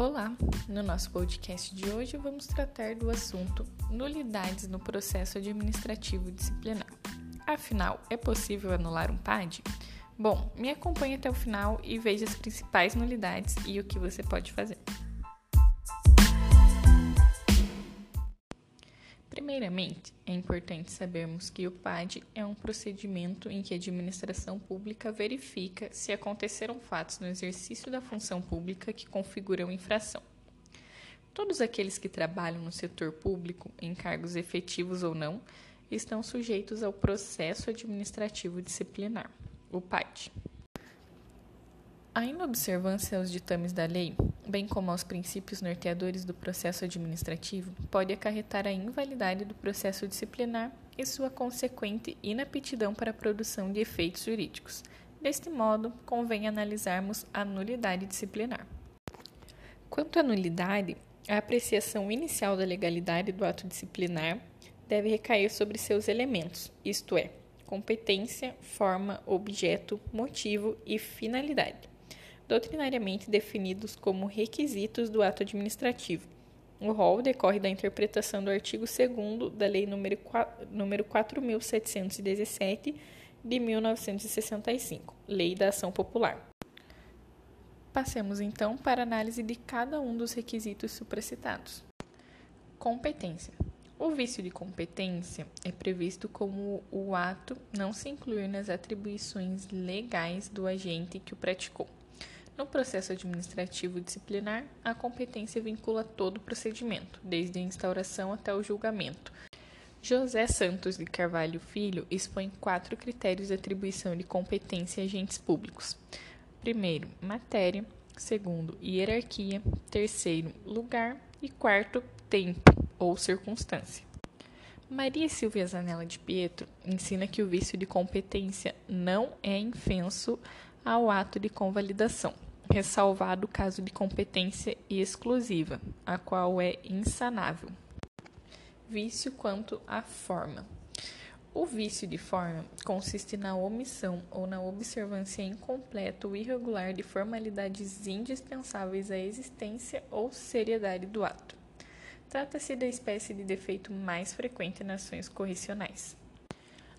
Olá! No nosso podcast de hoje vamos tratar do assunto nulidades no processo administrativo disciplinar. Afinal, é possível anular um PAD? Bom, me acompanhe até o final e veja as principais nulidades e o que você pode fazer. Primeiramente, é importante sabermos que o PAD é um procedimento em que a administração pública verifica se aconteceram fatos no exercício da função pública que configuram infração. Todos aqueles que trabalham no setor público, em cargos efetivos ou não, estão sujeitos ao processo administrativo disciplinar, o PAD. A inobservância aos ditames da lei, bem como aos princípios norteadores do processo administrativo, pode acarretar a invalidade do processo disciplinar e sua consequente inaptidão para a produção de efeitos jurídicos. Deste modo, convém analisarmos a nulidade disciplinar. Quanto à nulidade, a apreciação inicial da legalidade do ato disciplinar deve recair sobre seus elementos, isto é, competência, forma, objeto, motivo e finalidade doutrinariamente definidos como requisitos do ato administrativo. O rol decorre da interpretação do artigo 2 da Lei nº 4.717 de 1965, Lei da Ação Popular. Passemos então para a análise de cada um dos requisitos supracitados. Competência. O vício de competência é previsto como o ato não se incluir nas atribuições legais do agente que o praticou. No processo administrativo disciplinar, a competência vincula todo o procedimento, desde a instauração até o julgamento. José Santos de Carvalho Filho expõe quatro critérios de atribuição de competência a agentes públicos. Primeiro, matéria. Segundo, hierarquia. Terceiro, lugar. E quarto, tempo ou circunstância. Maria Silvia Zanella de Pietro ensina que o vício de competência não é infenso ao ato de convalidação ressalvado o caso de competência exclusiva, a qual é insanável. Vício quanto à forma. O vício de forma consiste na omissão ou na observância incompleta ou irregular de formalidades indispensáveis à existência ou seriedade do ato. Trata-se da espécie de defeito mais frequente nas ações correcionais.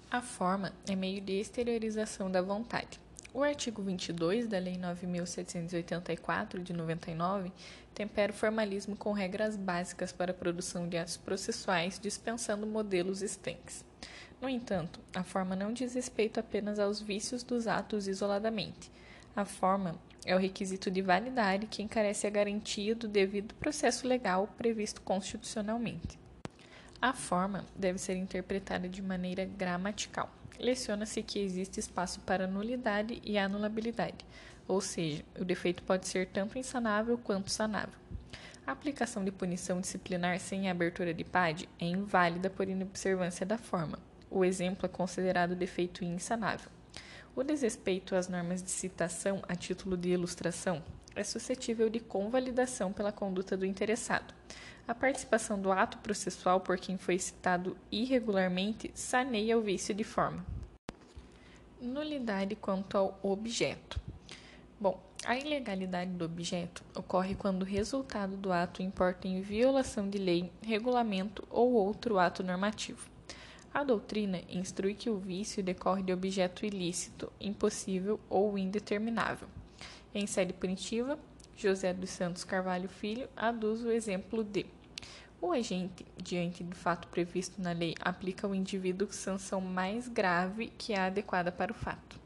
A forma é meio de exteriorização da vontade o artigo 22 da Lei 9.784, de 99, tempera o formalismo com regras básicas para a produção de atos processuais, dispensando modelos estanques. No entanto, a forma não diz respeito apenas aos vícios dos atos isoladamente. A forma é o requisito de validade que encarece a garantia do devido processo legal previsto constitucionalmente. A forma deve ser interpretada de maneira gramatical leciona-se que existe espaço para nulidade e anulabilidade, ou seja, o defeito pode ser tanto insanável quanto sanável. A aplicação de punição disciplinar sem abertura de PAD é inválida por inobservância da forma. O exemplo é considerado defeito insanável. O desrespeito às normas de citação a título de ilustração é suscetível de convalidação pela conduta do interessado. A participação do ato processual por quem foi citado irregularmente saneia o vício de forma. Nulidade quanto ao objeto. Bom, a ilegalidade do objeto ocorre quando o resultado do ato importa em violação de lei, regulamento ou outro ato normativo. A doutrina instrui que o vício decorre de objeto ilícito, impossível ou indeterminável. Em sede punitiva, José dos Santos Carvalho Filho aduz o exemplo de o agente, diante do fato previsto na lei, aplica ao indivíduo sanção mais grave que a adequada para o fato.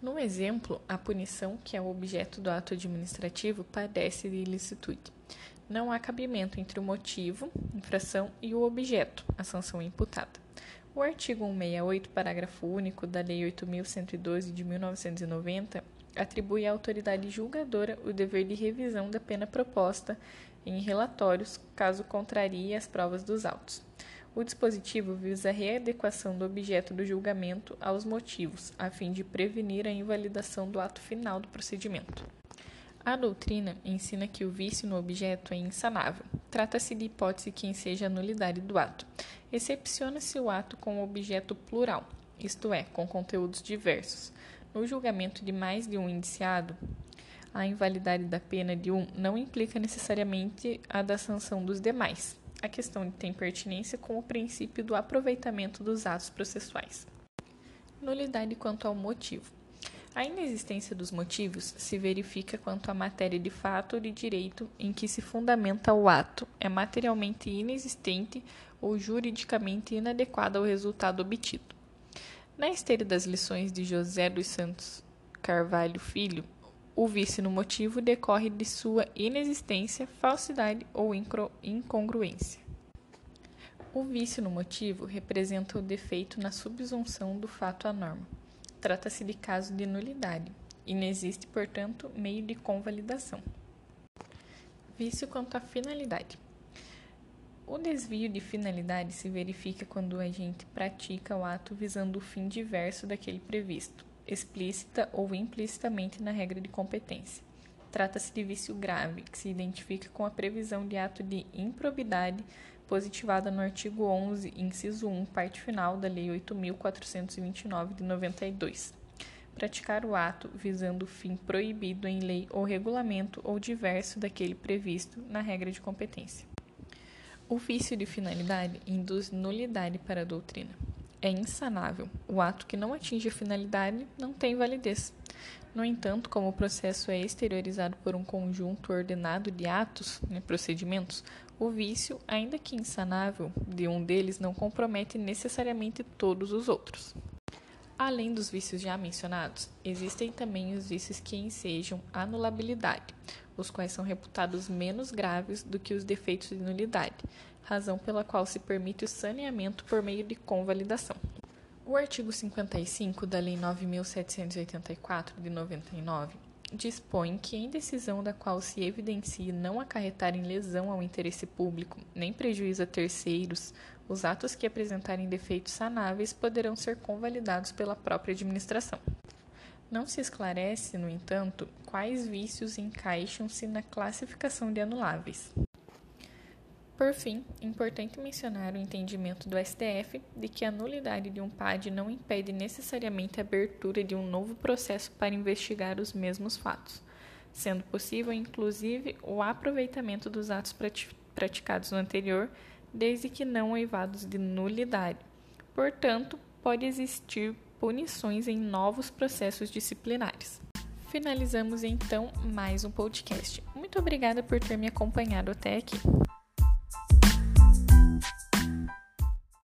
No exemplo, a punição, que é o objeto do ato administrativo, padece de ilicitude. Não há cabimento entre o motivo, infração, e o objeto, a sanção imputada. O artigo 168, parágrafo único da Lei 8.112 de 1990 atribui à autoridade julgadora o dever de revisão da pena proposta em relatórios, caso contrarie as provas dos autos. O dispositivo visa a readequação do objeto do julgamento aos motivos, a fim de prevenir a invalidação do ato final do procedimento. A doutrina ensina que o vício no objeto é insanável. Trata-se de hipótese que enseja a nulidade do ato. Excepciona-se o ato com objeto plural, isto é, com conteúdos diversos. No julgamento de mais de um indiciado, A invalidade da pena de um não implica necessariamente a da sanção dos demais. A questão tem pertinência com o princípio do aproveitamento dos atos processuais. Nulidade quanto ao motivo. A inexistência dos motivos se verifica quanto à matéria de fato ou de direito em que se fundamenta o ato é materialmente inexistente ou juridicamente inadequada ao resultado obtido. Na esteira das lições de José dos Santos Carvalho Filho, o vício no motivo decorre de sua inexistência, falsidade ou incongruência. O vício no motivo representa o defeito na subsunção do fato à norma. Trata-se de caso de nulidade. E não existe, portanto, meio de convalidação. Vício quanto à finalidade. O desvio de finalidade se verifica quando o agente pratica o ato visando o fim diverso daquele previsto, explícita ou implicitamente na regra de competência. Trata-se de vício grave, que se identifica com a previsão de ato de improbidade positivada no artigo 11, inciso 1, parte final da Lei 8.429 de 92. Praticar o ato visando o fim proibido em lei ou regulamento ou diverso daquele previsto na regra de competência. O vício de finalidade induz nulidade para a doutrina. É insanável. O ato que não atinge a finalidade não tem validez. No entanto, como o processo é exteriorizado por um conjunto ordenado de atos, né, procedimentos, o vício, ainda que insanável, de um deles não compromete necessariamente todos os outros. Além dos vícios já mencionados, existem também os vícios que ensejam anulabilidade, os quais são reputados menos graves do que os defeitos de nulidade, razão pela qual se permite o saneamento por meio de convalidação. O artigo 55 da Lei 9784 de 99 dispõe que, em decisão da qual se evidencie não acarretar em lesão ao interesse público, nem prejuízo a terceiros, os atos que apresentarem defeitos sanáveis poderão ser convalidados pela própria administração. Não se esclarece, no entanto, quais vícios encaixam-se na classificação de anuláveis. Por fim, é importante mencionar o entendimento do STF de que a nulidade de um PAD não impede necessariamente a abertura de um novo processo para investigar os mesmos fatos, sendo possível, inclusive, o aproveitamento dos atos praticados no anterior, desde que não oivados de nulidade. Portanto, pode existir punições em novos processos disciplinares. Finalizamos então mais um podcast. Muito obrigada por ter me acompanhado até aqui.